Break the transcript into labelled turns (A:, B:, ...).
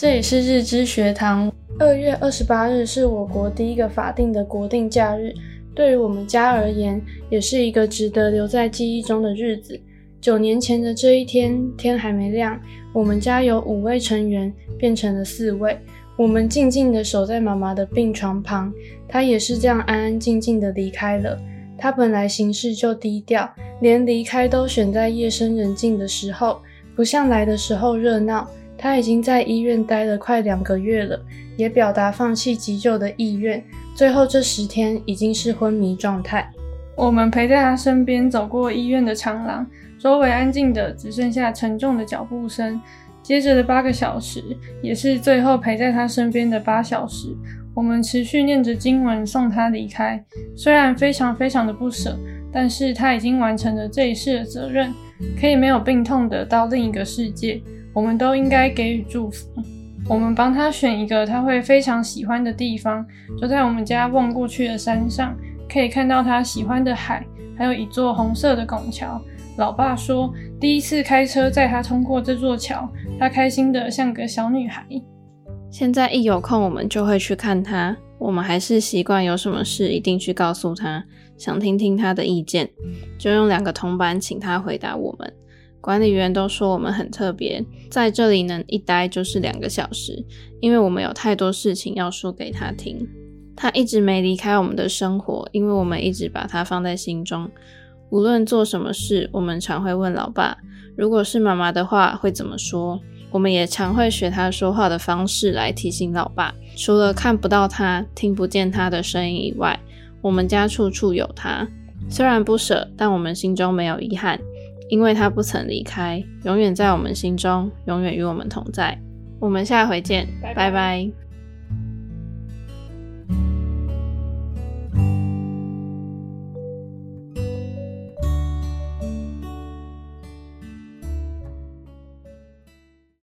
A: 这里是日知学堂。二月二十八日是我国第一个法定的国定假日，对于我们家而言，也是一个值得留在记忆中的日子。九年前的这一天，天还没亮，我们家有五位成员变成了四位。我们静静地守在妈妈的病床旁，她也是这样安安静静地离开了。她本来行事就低调，连离开都选在夜深人静的时候，不像来的时候热闹。他已经在医院待了快两个月了，也表达放弃急救的意愿。最后这十天已经是昏迷状态。
B: 我们陪在他身边走过医院的长廊，周围安静的只剩下沉重的脚步声。接着的八个小时，也是最后陪在他身边的八小时，我们持续念着经文送他离开。虽然非常非常的不舍，但是他已经完成了这一世的责任，可以没有病痛的到另一个世界。我们都应该给予祝福。我们帮他选一个他会非常喜欢的地方，就在我们家望过去的山上，可以看到他喜欢的海，还有一座红色的拱桥。老爸说，第一次开车载他通过这座桥，他开心得像个小女孩。
C: 现在一有空，我们就会去看他。我们还是习惯有什么事一定去告诉他，想听听他的意见，就用两个铜板请他回答我们。管理员都说我们很特别，在这里能一待就是两个小时，因为我们有太多事情要说给他听。他一直没离开我们的生活，因为我们一直把他放在心中。无论做什么事，我们常会问老爸，如果是妈妈的话会怎么说？我们也常会学他说话的方式来提醒老爸。除了看不到他、听不见他的声音以外，我们家处处有他。虽然不舍，但我们心中没有遗憾，因为他不曾离开，永远在我们心中，永远与我们同在。我们下回见，拜拜。拜拜。